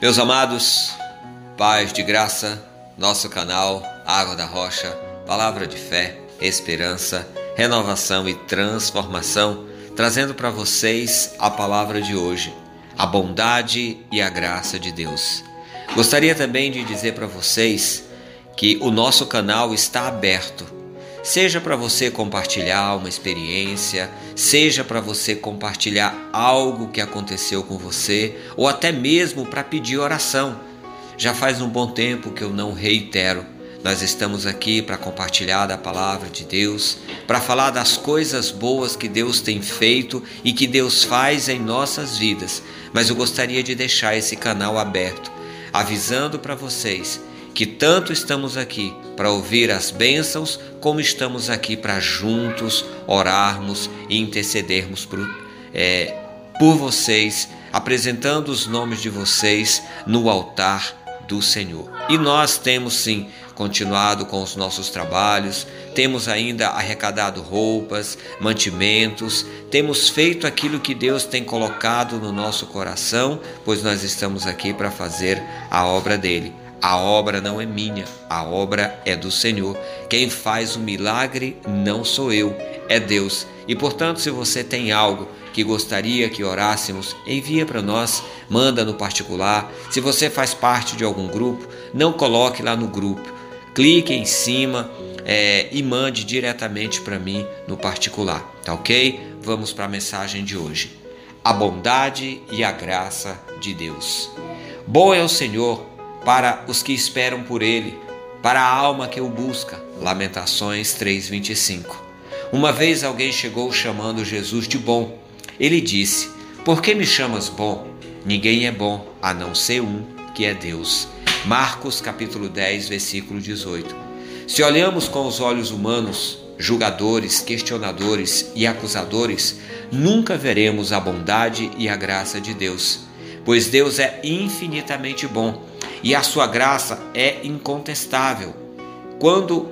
Meus amados, paz de graça, nosso canal Água da Rocha, palavra de fé, esperança, renovação e transformação, trazendo para vocês a palavra de hoje, a bondade e a graça de Deus. Gostaria também de dizer para vocês que o nosso canal está aberto Seja para você compartilhar uma experiência, seja para você compartilhar algo que aconteceu com você, ou até mesmo para pedir oração. Já faz um bom tempo que eu não reitero. Nós estamos aqui para compartilhar da palavra de Deus, para falar das coisas boas que Deus tem feito e que Deus faz em nossas vidas. Mas eu gostaria de deixar esse canal aberto, avisando para vocês que tanto estamos aqui para ouvir as bênçãos, como estamos aqui para juntos orarmos e intercedermos por, é, por vocês, apresentando os nomes de vocês no altar do Senhor. E nós temos sim continuado com os nossos trabalhos, temos ainda arrecadado roupas, mantimentos, temos feito aquilo que Deus tem colocado no nosso coração, pois nós estamos aqui para fazer a obra dele. A obra não é minha, a obra é do Senhor. Quem faz o milagre não sou eu, é Deus. E portanto, se você tem algo que gostaria que orássemos, envia para nós, manda no particular. Se você faz parte de algum grupo, não coloque lá no grupo. Clique em cima é, e mande diretamente para mim no particular, tá ok? Vamos para a mensagem de hoje. A bondade e a graça de Deus. Bom é o Senhor para os que esperam por ele, para a alma que o busca. Lamentações 3:25. Uma vez alguém chegou chamando Jesus de bom. Ele disse: Por que me chamas bom? Ninguém é bom a não ser um, que é Deus. Marcos capítulo 10, versículo 18. Se olhamos com os olhos humanos, julgadores, questionadores e acusadores, nunca veremos a bondade e a graça de Deus, pois Deus é infinitamente bom e a sua graça é incontestável. Quando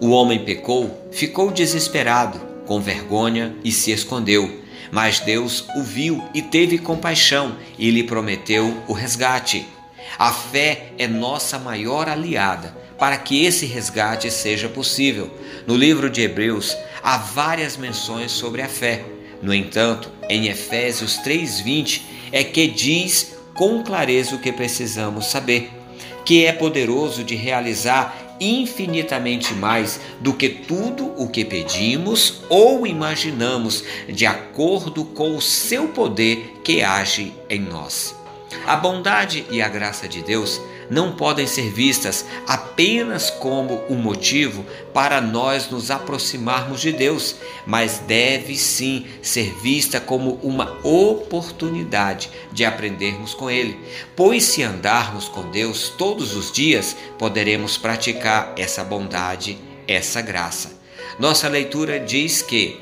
o homem pecou, ficou desesperado, com vergonha e se escondeu. Mas Deus o viu e teve compaixão e lhe prometeu o resgate. A fé é nossa maior aliada para que esse resgate seja possível. No livro de Hebreus há várias menções sobre a fé. No entanto, em Efésios 3:20 é que diz com clareza o que precisamos saber, que é poderoso de realizar infinitamente mais do que tudo o que pedimos ou imaginamos, de acordo com o seu poder que age em nós. A bondade e a graça de Deus não podem ser vistas apenas como um motivo para nós nos aproximarmos de Deus, mas deve sim ser vista como uma oportunidade de aprendermos com Ele. Pois se andarmos com Deus todos os dias, poderemos praticar essa bondade, essa graça. Nossa leitura diz que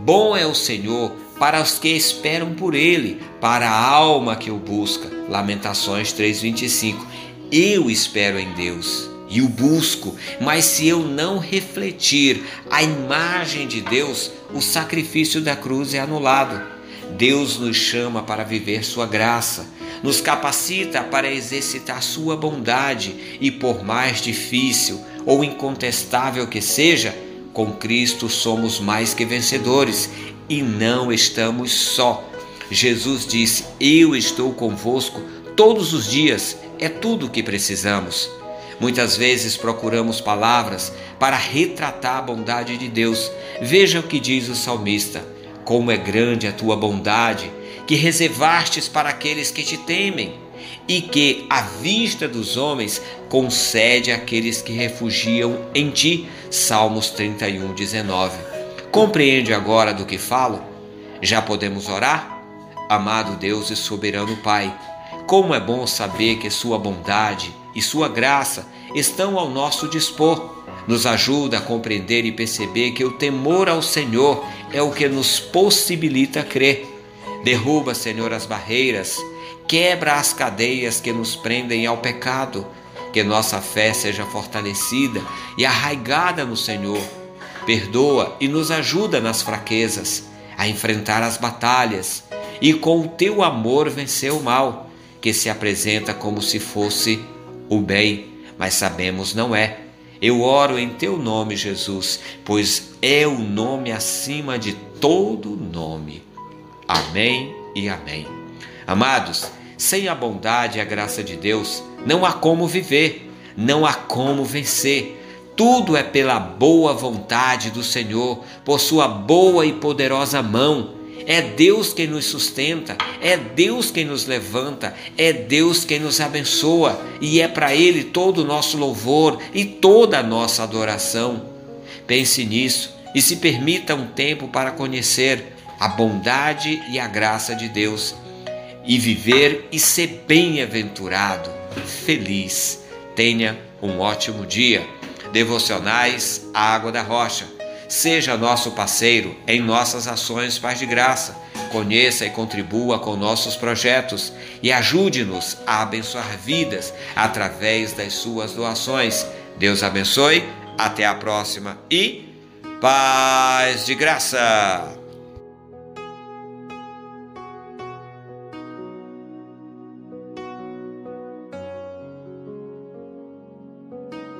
bom é o Senhor para os que esperam por ele, para a alma que o busca. Lamentações 3:25. Eu espero em Deus e o busco, mas se eu não refletir a imagem de Deus, o sacrifício da cruz é anulado. Deus nos chama para viver sua graça, nos capacita para exercitar sua bondade e por mais difícil ou incontestável que seja, com Cristo somos mais que vencedores e não estamos só. Jesus disse: Eu estou convosco todos os dias, é tudo o que precisamos. Muitas vezes procuramos palavras para retratar a bondade de Deus. Veja o que diz o salmista: Como é grande a tua bondade, que reservastes para aqueles que te temem, e que, à vista dos homens, concede àqueles que refugiam em ti. Salmos 31, 19. Compreende agora do que falo? Já podemos orar? Amado Deus e soberano Pai, como é bom saber que Sua bondade e Sua graça estão ao nosso dispor. Nos ajuda a compreender e perceber que o temor ao Senhor é o que nos possibilita crer. Derruba, Senhor, as barreiras, quebra as cadeias que nos prendem ao pecado. Que nossa fé seja fortalecida e arraigada no Senhor. Perdoa e nos ajuda nas fraquezas, a enfrentar as batalhas e com o teu amor vencer o mal que se apresenta como se fosse o bem, mas sabemos não é. Eu oro em teu nome, Jesus, pois é o nome acima de todo nome. Amém e amém. Amados, sem a bondade e a graça de Deus, não há como viver, não há como vencer. Tudo é pela boa vontade do Senhor, por sua boa e poderosa mão. É Deus quem nos sustenta, é Deus quem nos levanta, é Deus quem nos abençoa e é para Ele todo o nosso louvor e toda a nossa adoração. Pense nisso e se permita um tempo para conhecer a bondade e a graça de Deus e viver e ser bem-aventurado, feliz. Tenha um ótimo dia. Devocionais Água da Rocha Seja nosso parceiro em nossas ações Paz de Graça. Conheça e contribua com nossos projetos e ajude-nos a abençoar vidas através das suas doações. Deus abençoe, até a próxima e paz de graça!